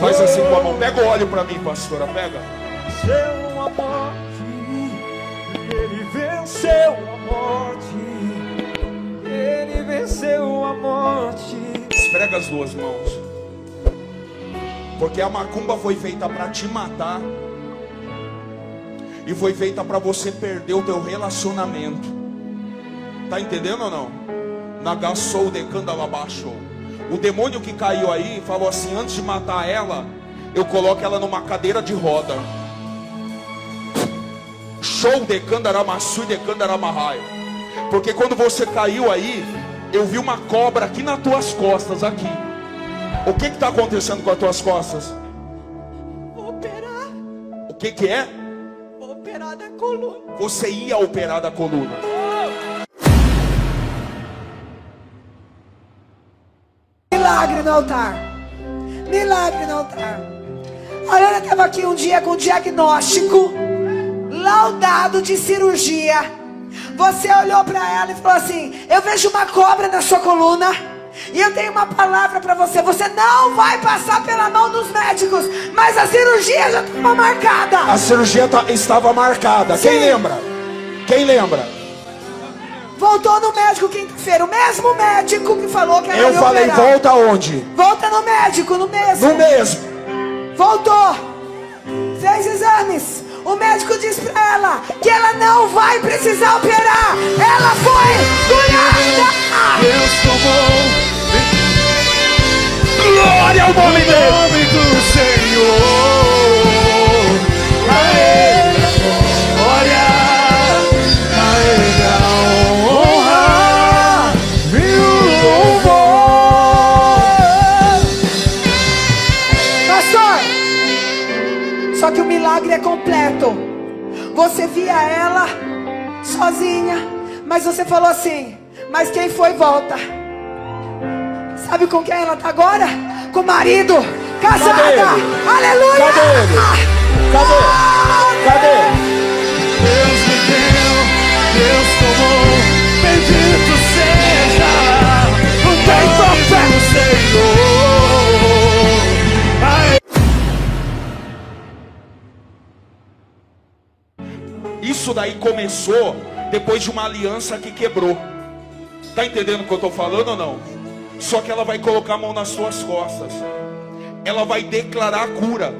Faz assim com a mão. Pega o óleo para mim, pastora. Pega. Venceu a morte. Ele venceu a morte. Ele venceu a morte. Esfrega as duas mãos. Porque a macumba foi feita para te matar. E foi feita para você perder o teu relacionamento. Tá entendendo ou não? Nagassou de Candalabaixo. O demônio que caiu aí falou assim: antes de matar ela, eu coloco ela numa cadeira de roda. Show de Candaramassu e de Candaramahai. Porque quando você caiu aí, eu vi uma cobra aqui nas tuas costas, aqui. O que está acontecendo com as tuas costas? Vou operar. O que, que é? Vou operar da coluna. Você ia operar da coluna. No altar. Milagre no altar. A Ana estava aqui um dia com diagnóstico laudado de cirurgia. Você olhou para ela e falou assim: Eu vejo uma cobra na sua coluna. E eu tenho uma palavra para você. Você não vai passar pela mão dos médicos. Mas a cirurgia já estava marcada. A cirurgia tá- estava marcada. Quem Sim. lembra? Quem lembra? Voltou no médico quinta-feira. O mesmo médico que falou que ela Eu ia falei, operar. volta onde? Volta no médico, no mesmo. No mesmo. Voltou. Fez exames. O médico disse pra ela que ela não vai precisar operar. Ela foi curada. Deus tomou Glória ao nome o dele. nome do Senhor. Só que o milagre é completo. Você via ela sozinha, mas você falou assim: "Mas quem foi volta?" Sabe com quem ela tá agora? Com o marido, casada. Cadê? Aleluia! Cadê ele? Cadê? Isso daí começou depois de uma aliança que quebrou. Tá entendendo o que eu tô falando ou não? Só que ela vai colocar a mão nas suas costas. Ela vai declarar a cura.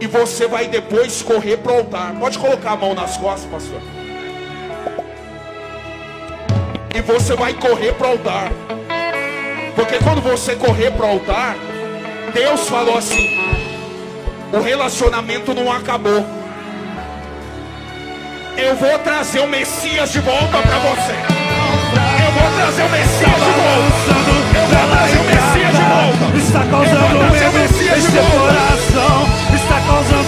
E você vai depois correr para o altar. Pode colocar a mão nas costas, pastor. E você vai correr para o altar. Porque quando você correr para o altar, Deus falou assim: o relacionamento não acabou. Eu vou trazer o Messias de volta para você. Eu vou trazer o Messias de volta. Eu vou trazer o Messias de volta. Está causando o medo Messias de coração. Está causando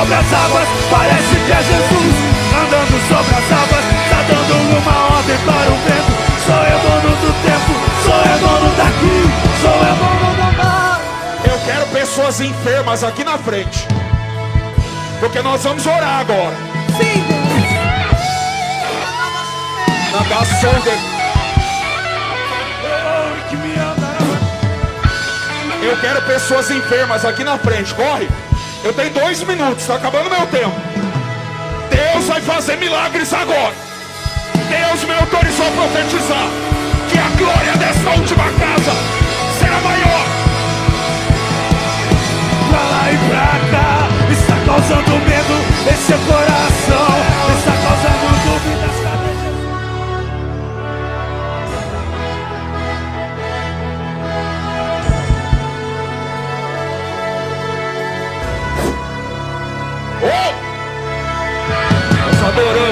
sobre as águas, parece que é Jesus, andando sobre as águas, está dando uma ordem para o vento, sou eu dono do tempo, sou eu dono daqui, sou eu dono do mar. Eu quero pessoas enfermas aqui na frente. Porque nós vamos orar agora. Sim, Deus. Na gação de... Eu quero pessoas enfermas aqui na frente. Corre. Eu tenho dois minutos. Está acabando meu tempo. Deus vai fazer milagres agora. Deus me autorizou a profetizar que a glória dessa última casa será maior. pra lá e pra cá Está causando medo em seu coração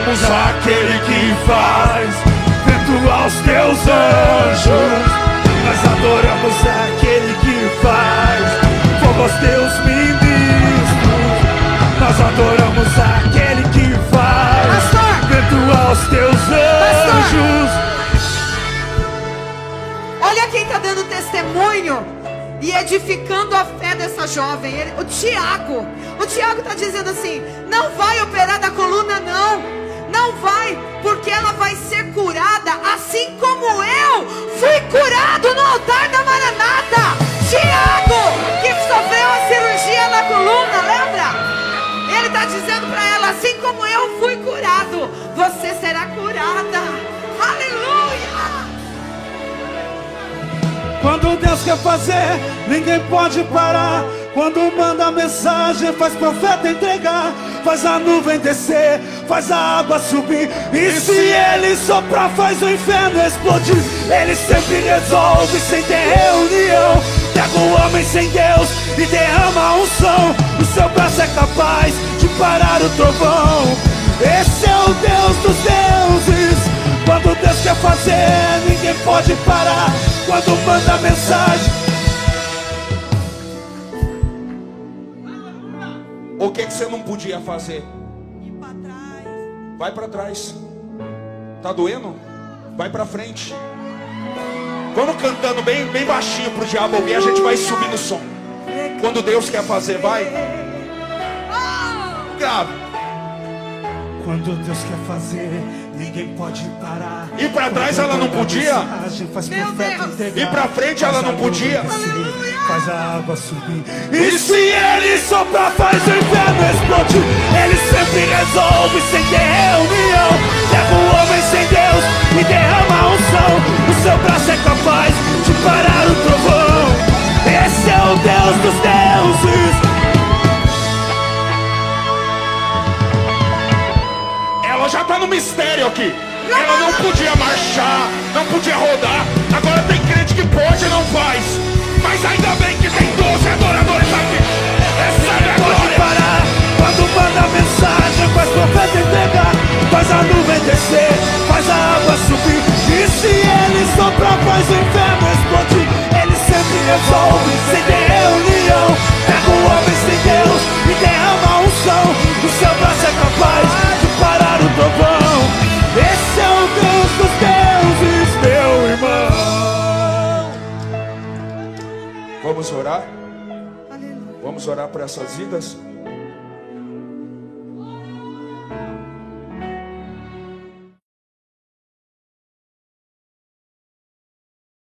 adoramos aquele que faz vento aos teus anjos. Nós adoramos aquele que faz fogo aos teus ministros. Nós adoramos aquele que faz Pastor. vento aos teus anjos. Olha quem está dando testemunho e edificando a fé dessa jovem. Ele- o Tiago. O Tiago está dizendo assim: não vai operar da coluna, não. Não vai, porque ela vai ser curada, assim como eu fui curado no altar da Maranata. Tiago, que sofreu a cirurgia na coluna, lembra? Ele está dizendo para ela: assim como eu fui curado, você será curada. Aleluia! Quando Deus quer fazer, ninguém pode parar. Quando manda mensagem, faz profeta entregar. Faz a nuvem descer, faz a água subir. E se ele soprar, faz o inferno explodir. Ele sempre resolve sem ter reunião. Pega o homem sem Deus e derrama a unção. O seu braço é capaz de parar o trovão. Esse é o Deus dos deuses. Quando Deus quer fazer, ninguém pode parar. Quando manda mensagem, O que, que você não podia fazer? Vai para trás. Tá doendo? Vai para frente. Vamos cantando bem, bem baixinho pro diabo ouvir, a gente vai subir no som. Quando Deus quer fazer, vai. Grave. quando Deus quer fazer, ninguém pode parar. E pra trás ela não podia? E pra frente ela não podia? Faz a água subir. E se ele soprar, faz o inferno explodir. Ele sempre resolve sem ter reunião. Pega o homem sem Deus e derrama a unção. O seu braço marchar, não podia rodar. Vamos orar? Vamos orar por essas vidas?